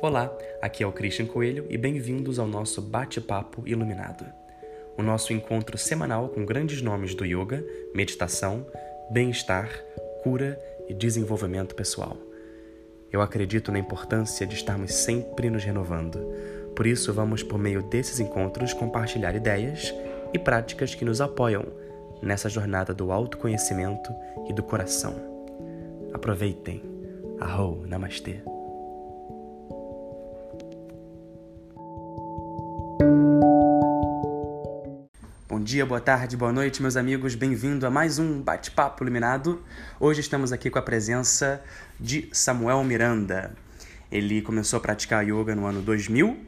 Olá, aqui é o Christian Coelho e bem-vindos ao nosso Bate-Papo Iluminado. O nosso encontro semanal com grandes nomes do yoga, meditação, bem-estar, cura e desenvolvimento pessoal. Eu acredito na importância de estarmos sempre nos renovando. Por isso, vamos, por meio desses encontros, compartilhar ideias e práticas que nos apoiam nessa jornada do autoconhecimento e do coração. Aproveitem. Arro, Namastê. Dia, boa tarde, boa noite, meus amigos. Bem-vindo a mais um Bate-Papo Iluminado. Hoje estamos aqui com a presença de Samuel Miranda. Ele começou a praticar yoga no ano 2000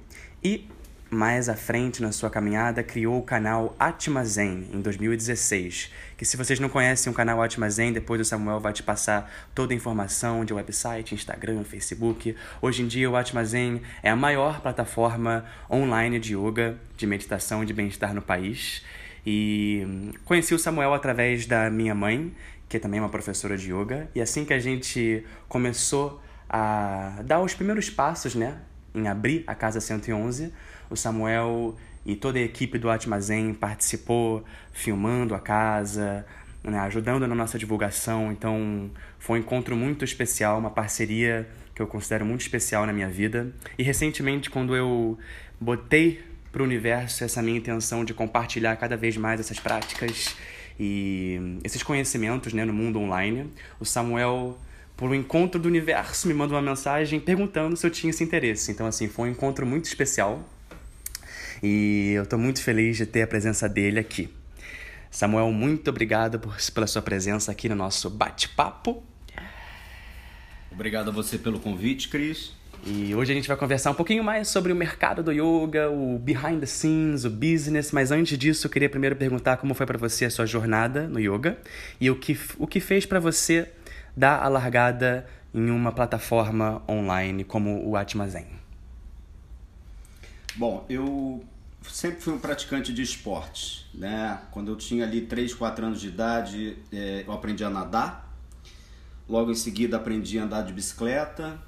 e mais à frente na sua caminhada, criou o canal Atma Zen em 2016. Que se vocês não conhecem o canal Atma Zen, depois o Samuel vai te passar toda a informação de website, Instagram, Facebook. Hoje em dia o Atma Zen é a maior plataforma online de yoga, de meditação e de bem-estar no país. E conheci o Samuel através da minha mãe, que também é uma professora de yoga, e assim que a gente começou a dar os primeiros passos, né, em abrir a Casa 111, o Samuel e toda a equipe do Atmazen participou filmando a casa, né, ajudando na nossa divulgação. Então, foi um encontro muito especial, uma parceria que eu considero muito especial na minha vida. E recentemente, quando eu botei para o universo essa minha intenção de compartilhar cada vez mais essas práticas e esses conhecimentos né, no mundo online, o Samuel por um encontro do universo, me mandou uma mensagem perguntando se eu tinha esse interesse. Então, assim, foi um encontro muito especial. E eu estou muito feliz de ter a presença dele aqui. Samuel, muito obrigado por, pela sua presença aqui no nosso bate-papo. Obrigado a você pelo convite, Cris. E hoje a gente vai conversar um pouquinho mais sobre o mercado do yoga, o behind the scenes, o business, mas antes disso eu queria primeiro perguntar como foi para você a sua jornada no yoga e o que, o que fez para você dar a largada em uma plataforma online como o Atma Zen. Bom, eu sempre fui um praticante de esportes, né? Quando eu tinha ali 3, 4 anos de idade, é, eu aprendi a nadar. Logo em seguida aprendi a andar de bicicleta,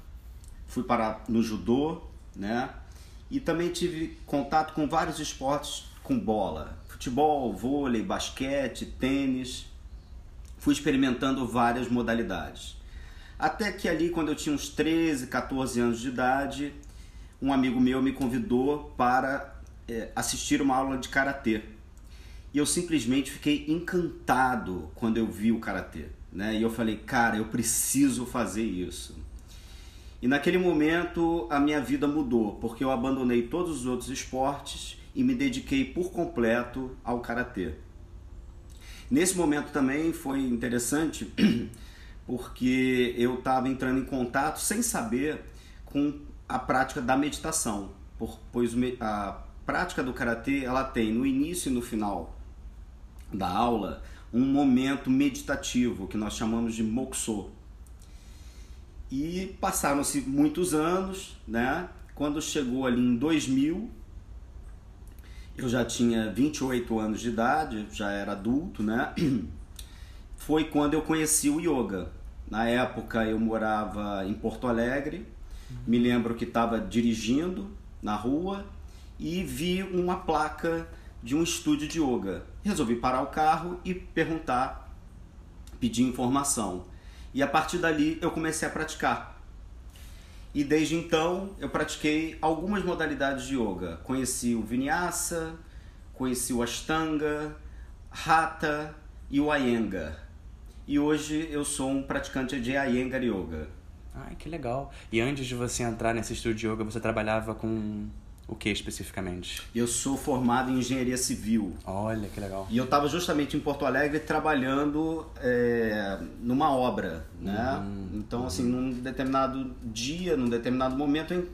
fui para no judô, né? E também tive contato com vários esportes com bola, futebol, vôlei, basquete, tênis. Fui experimentando várias modalidades. Até que ali, quando eu tinha uns 13, 14 anos de idade, um amigo meu me convidou para é, assistir uma aula de karatê. E eu simplesmente fiquei encantado quando eu vi o karatê. Né? E eu falei, cara, eu preciso fazer isso. E naquele momento a minha vida mudou, porque eu abandonei todos os outros esportes e me dediquei por completo ao karatê. Nesse momento também foi interessante, porque eu estava entrando em contato sem saber com a prática da meditação, pois a prática do karatê ela tem no início e no final da aula um momento meditativo que nós chamamos de moksô. E passaram-se muitos anos, né? Quando chegou ali em 2000, eu já tinha 28 anos de idade, já era adulto, né? Foi quando eu conheci o yoga. Na época eu morava em Porto Alegre me lembro que estava dirigindo na rua e vi uma placa de um estúdio de yoga. Resolvi parar o carro e perguntar, pedir informação. E a partir dali eu comecei a praticar. E desde então eu pratiquei algumas modalidades de yoga. Conheci o Vinyasa, conheci o Ashtanga, Hatha e o Iyengar. E hoje eu sou um praticante de Iyengar Yoga. Ai, que legal. E antes de você entrar nesse estúdio de yoga, você trabalhava com o que especificamente? Eu sou formado em engenharia civil. Olha, que legal. E eu estava justamente em Porto Alegre trabalhando é, numa obra, né? Uhum, então, uhum. assim, num determinado dia, num determinado momento, eu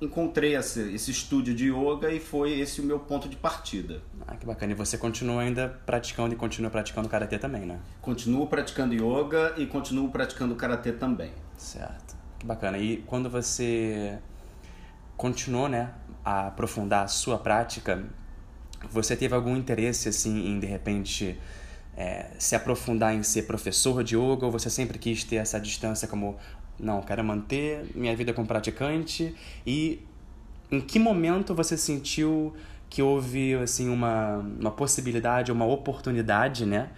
encontrei esse, esse estúdio de yoga e foi esse o meu ponto de partida. Ah, que bacana. E você continua ainda praticando e continua praticando karatê também, né? Continuo praticando yoga e continuo praticando karatê também. Certo. Que bacana. E quando você continuou, né, a aprofundar a sua prática, você teve algum interesse, assim, em, de repente, é, se aprofundar em ser professor de yoga? Ou você sempre quis ter essa distância como não, quero manter minha vida como praticante e em que momento você sentiu que houve assim uma, uma possibilidade, uma oportunidade, né,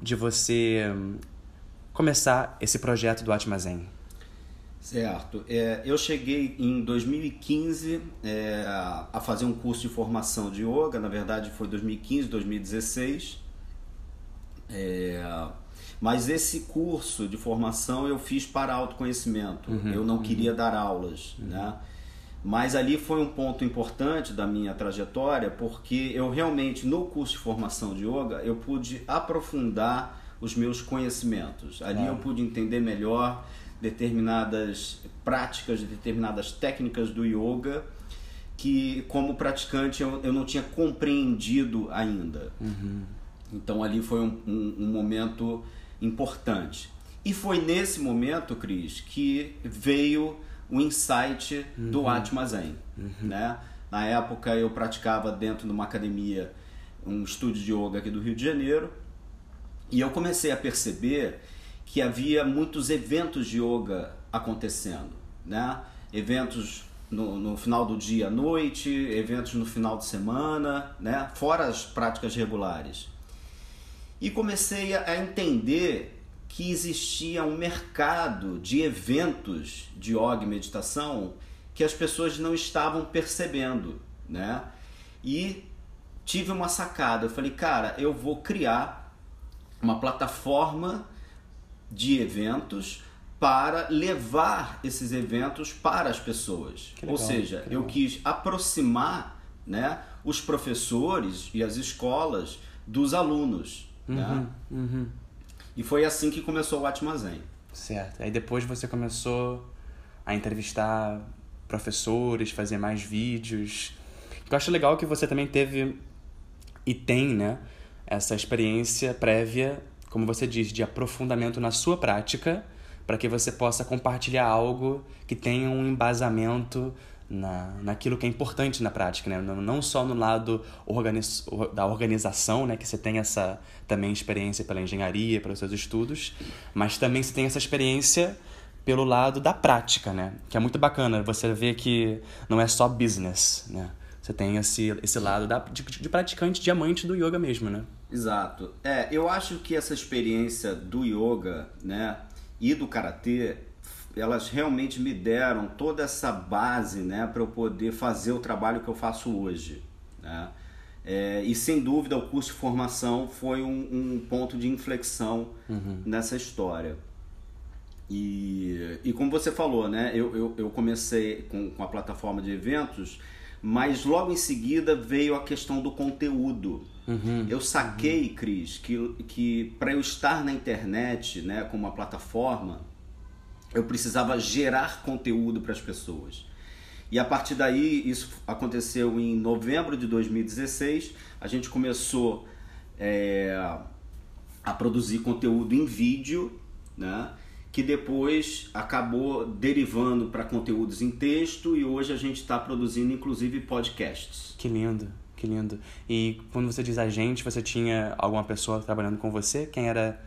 de você começar esse projeto do Atma Zen? Certo. É, eu cheguei em 2015 é, a fazer um curso de formação de yoga, na verdade foi 2015, 2016. É, mas esse curso de formação eu fiz para autoconhecimento. Uhum, eu não uhum. queria dar aulas, uhum. né? Mas ali foi um ponto importante da minha trajetória, porque eu realmente, no curso de formação de yoga, eu pude aprofundar os meus conhecimentos. Ali eu pude entender melhor determinadas práticas, determinadas técnicas do yoga que, como praticante, eu, eu não tinha compreendido ainda. Uhum. Então ali foi um, um, um momento importante. E foi nesse momento, Cris, que veio o insight uhum. do Atma Zen. Uhum. Né? Na época eu praticava dentro de uma academia, um estúdio de yoga aqui do Rio de Janeiro, e eu comecei a perceber que havia muitos eventos de yoga acontecendo, né? Eventos no, no final do dia à noite, eventos no final de semana, né? Fora as práticas regulares. E comecei a entender que existia um mercado de eventos de yoga e meditação que as pessoas não estavam percebendo, né? E tive uma sacada, eu falei, cara, eu vou criar uma plataforma de eventos para levar esses eventos para as pessoas. Legal, Ou seja, eu quis aproximar né, os professores e as escolas dos alunos. Uhum, né? uhum. E foi assim que começou o Atmazen. Certo. Aí depois você começou a entrevistar professores, fazer mais vídeos. Eu acho legal que você também teve e tem, né, essa experiência prévia, como você diz, de aprofundamento na sua prática, para que você possa compartilhar algo que tenha um embasamento na, naquilo que é importante na prática, né? não só no lado organiz, da organização, né? que você tem essa também experiência pela engenharia, pelos seus estudos, mas também você tem essa experiência pelo lado da prática, né? que é muito bacana você ver que não é só business, né? você tem esse, esse lado da, de, de praticante diamante do yoga mesmo, né? Exato. É, eu acho que essa experiência do yoga, né, e do karatê elas realmente me deram toda essa base né, para eu poder fazer o trabalho que eu faço hoje. Né? É, e sem dúvida o curso de formação foi um, um ponto de inflexão uhum. nessa história. E, e como você falou, né, eu, eu, eu comecei com, com a plataforma de eventos, mas logo em seguida veio a questão do conteúdo. Uhum. Eu saquei, Cris, que, que para eu estar na internet né, como uma plataforma, eu precisava gerar conteúdo para as pessoas. E a partir daí, isso aconteceu em novembro de 2016, a gente começou é, a produzir conteúdo em vídeo, né? que depois acabou derivando para conteúdos em texto e hoje a gente está produzindo inclusive podcasts. Que lindo, que lindo. E quando você diz a gente, você tinha alguma pessoa trabalhando com você? Quem era?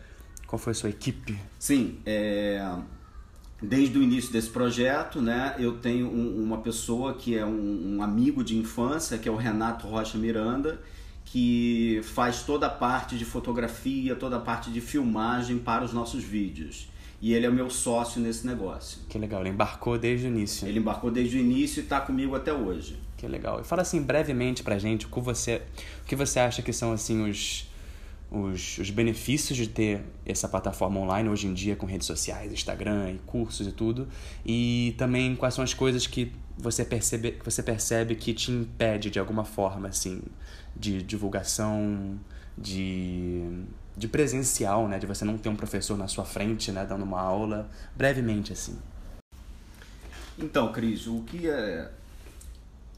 Qual foi a sua equipe? Sim, é, desde o início desse projeto, né, eu tenho um, uma pessoa que é um, um, amigo de infância, que é o Renato Rocha Miranda, que faz toda a parte de fotografia, toda a parte de filmagem para os nossos vídeos. E ele é o meu sócio nesse negócio. Que legal, ele embarcou desde o início. Ele embarcou desde o início e está comigo até hoje. Que legal. E fala assim brevemente pra gente o que você, o que você acha que são assim os os, os benefícios de ter essa plataforma online hoje em dia com redes sociais, Instagram e cursos e tudo, e também quais são as coisas que você percebe que você percebe que te impede de alguma forma assim de divulgação de, de presencial, né, de você não ter um professor na sua frente, né, dando uma aula, brevemente assim. Então, Cris, o que é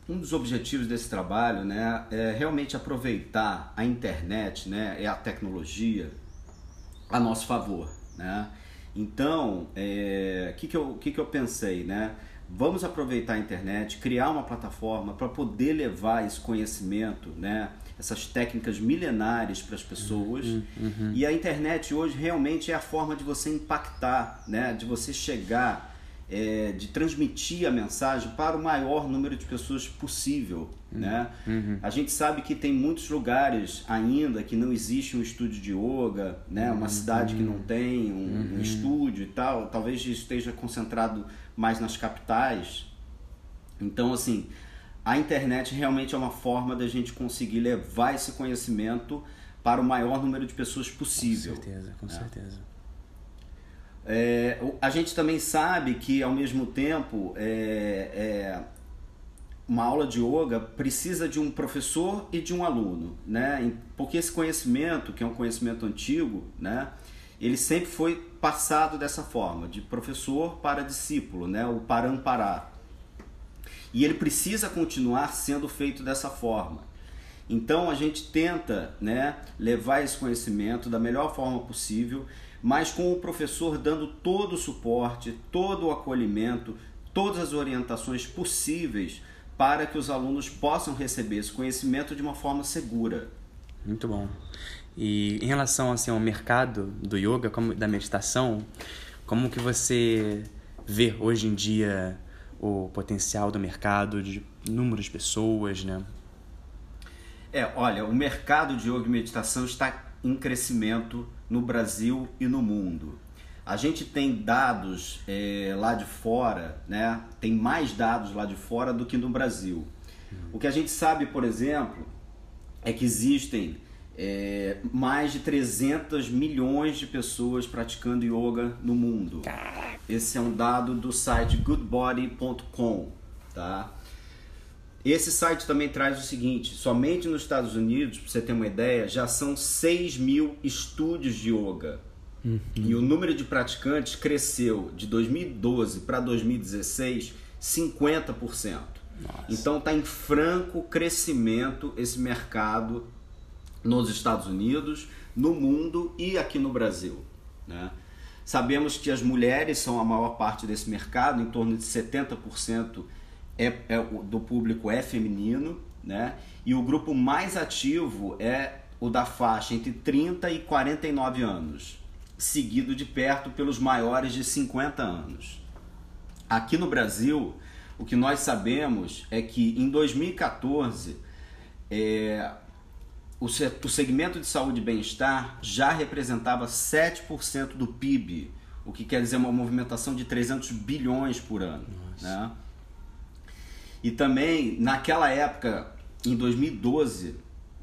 um dos objetivos desse trabalho né, é realmente aproveitar a internet né, e a tecnologia a nosso favor. Né? Então, o é, que, que, eu, que, que eu pensei? Né? Vamos aproveitar a internet, criar uma plataforma para poder levar esse conhecimento, né, essas técnicas milenares para as pessoas. Uhum, uhum. E a internet hoje realmente é a forma de você impactar, né, de você chegar é, de transmitir a mensagem para o maior número de pessoas possível. Uhum. Né? Uhum. A gente sabe que tem muitos lugares ainda que não existe um estúdio de yoga, né? uma uhum. cidade que não tem um, um uhum. estúdio e tal. Talvez isso esteja concentrado mais nas capitais. Então, assim, a internet realmente é uma forma da gente conseguir levar esse conhecimento para o maior número de pessoas possível. Com certeza, com né? certeza. É, a gente também sabe que, ao mesmo tempo, é, é, uma aula de yoga precisa de um professor e de um aluno, né? Porque esse conhecimento, que é um conhecimento antigo, né? Ele sempre foi passado dessa forma, de professor para discípulo, né? O parampará. E ele precisa continuar sendo feito dessa forma. Então a gente tenta, né, levar esse conhecimento da melhor forma possível mas com o professor dando todo o suporte, todo o acolhimento, todas as orientações possíveis para que os alunos possam receber esse conhecimento de uma forma segura. Muito bom. E em relação assim, ao mercado do yoga, como da meditação, como que você vê hoje em dia o potencial do mercado de número de pessoas, né? É, olha, o mercado de yoga e meditação está em crescimento no Brasil e no mundo. A gente tem dados é, lá de fora, né? tem mais dados lá de fora do que no Brasil. O que a gente sabe, por exemplo, é que existem é, mais de 300 milhões de pessoas praticando yoga no mundo. Esse é um dado do site goodbody.com. Tá? Esse site também traz o seguinte: somente nos Estados Unidos, para você ter uma ideia, já são 6 mil estúdios de yoga. Uhum. E o número de praticantes cresceu de 2012 para 2016 50%. Nossa. Então está em franco crescimento esse mercado nos Estados Unidos, no mundo e aqui no Brasil. Né? Sabemos que as mulheres são a maior parte desse mercado, em torno de 70% é, é, do público é feminino, né? E o grupo mais ativo é o da faixa entre 30 e 49 anos, seguido de perto pelos maiores de 50 anos. Aqui no Brasil, o que nós sabemos é que em 2014 é, o, o segmento de saúde e bem-estar já representava 7% do PIB, o que quer dizer uma movimentação de 300 bilhões por ano. Né? E também, naquela época, em 2012,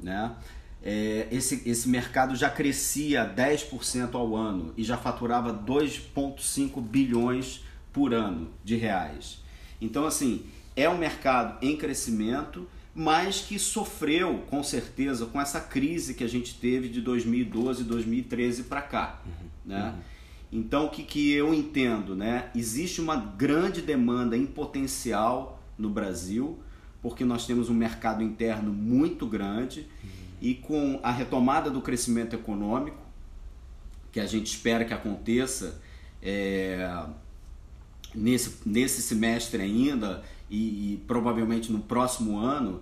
né, é, esse, esse mercado já crescia 10% ao ano e já faturava 2,5 bilhões por ano de reais. Então, assim, é um mercado em crescimento, mas que sofreu, com certeza, com essa crise que a gente teve de 2012, 2013 para cá. Uhum, né? Uhum. Então, o que, que eu entendo? Né? Existe uma grande demanda em potencial no Brasil, porque nós temos um mercado interno muito grande uhum. e com a retomada do crescimento econômico, que a gente espera que aconteça é, nesse, nesse semestre ainda e, e provavelmente no próximo ano,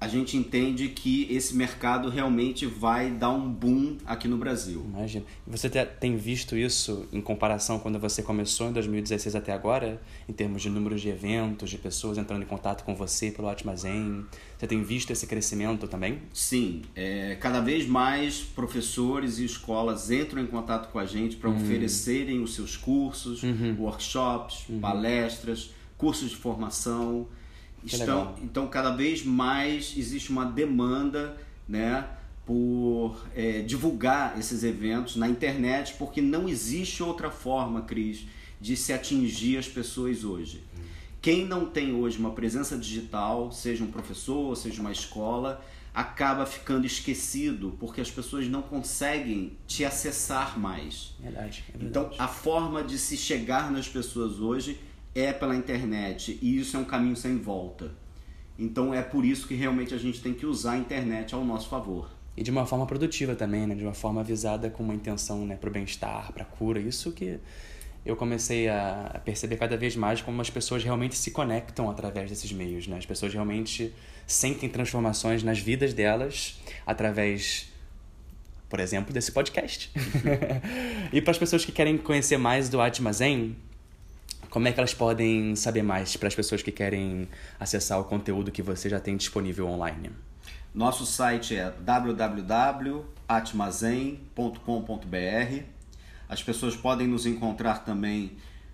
a gente entende que esse mercado realmente vai dar um boom aqui no Brasil. Imagina. Você tem visto isso em comparação quando você começou em 2016 até agora, em termos de números de eventos, de pessoas entrando em contato com você pelo Atmazen? Você tem visto esse crescimento também? Sim. É, cada vez mais professores e escolas entram em contato com a gente para uhum. oferecerem os seus cursos, uhum. workshops, uhum. palestras, cursos de formação Estão, então, cada vez mais existe uma demanda né, por é, divulgar esses eventos na internet, porque não existe outra forma, Cris, de se atingir as pessoas hoje. Quem não tem hoje uma presença digital, seja um professor, seja uma escola, acaba ficando esquecido porque as pessoas não conseguem te acessar mais. Verdade, é verdade. Então, a forma de se chegar nas pessoas hoje é pela internet e isso é um caminho sem volta. Então é por isso que realmente a gente tem que usar a internet ao nosso favor. E de uma forma produtiva também, né? De uma forma avisada com uma intenção né? para o bem-estar, para a cura. Isso que eu comecei a perceber cada vez mais como as pessoas realmente se conectam através desses meios, né? As pessoas realmente sentem transformações nas vidas delas através, por exemplo, desse podcast. e para as pessoas que querem conhecer mais do Atma Zen, Como é que elas podem saber mais para as pessoas que querem acessar o conteúdo que você já tem disponível online? Nosso site é www.atmazen.com.br. As pessoas podem nos encontrar também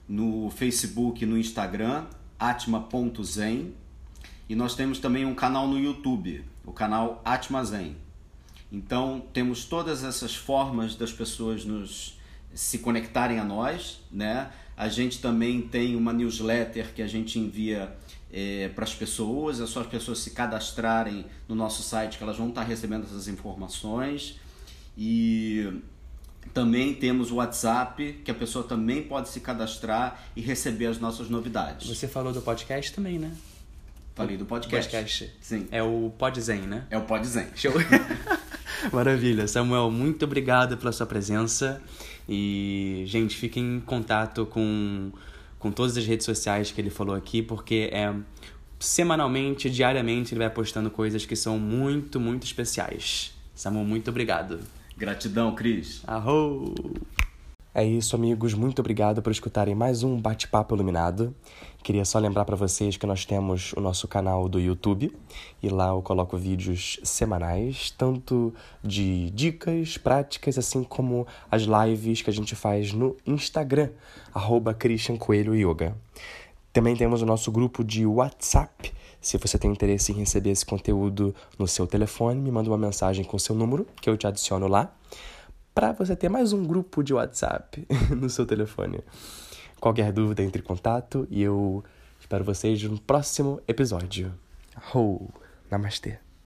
no Facebook e no Instagram, atma.zen. E nós temos também um canal no YouTube, o canal Atmazen. Então, temos todas essas formas das pessoas nos se conectarem a nós, né? A gente também tem uma newsletter que a gente envia é, para as pessoas, é só as pessoas se cadastrarem no nosso site que elas vão estar recebendo essas informações. E também temos o WhatsApp, que a pessoa também pode se cadastrar e receber as nossas novidades. Você falou do podcast também, né? Falei do podcast. Podcast. Sim. É o Podzen, né? É o Podzen. Show. Maravilha. Samuel, muito obrigado pela sua presença. E, gente, fiquem em contato com, com todas as redes sociais que ele falou aqui, porque é semanalmente, diariamente, ele vai postando coisas que são muito, muito especiais. Samuel, muito obrigado. Gratidão, Cris. Arro! É isso, amigos. Muito obrigado por escutarem mais um Bate-Papo Iluminado. Queria só lembrar para vocês que nós temos o nosso canal do YouTube e lá eu coloco vídeos semanais, tanto de dicas, práticas, assim como as lives que a gente faz no Instagram, arroba Christian Coelho Yoga. Também temos o nosso grupo de WhatsApp. Se você tem interesse em receber esse conteúdo no seu telefone, me manda uma mensagem com o seu número, que eu te adiciono lá, para você ter mais um grupo de WhatsApp no seu telefone. Qualquer dúvida, entre em contato e eu espero vocês no próximo episódio. Ho! Namastê!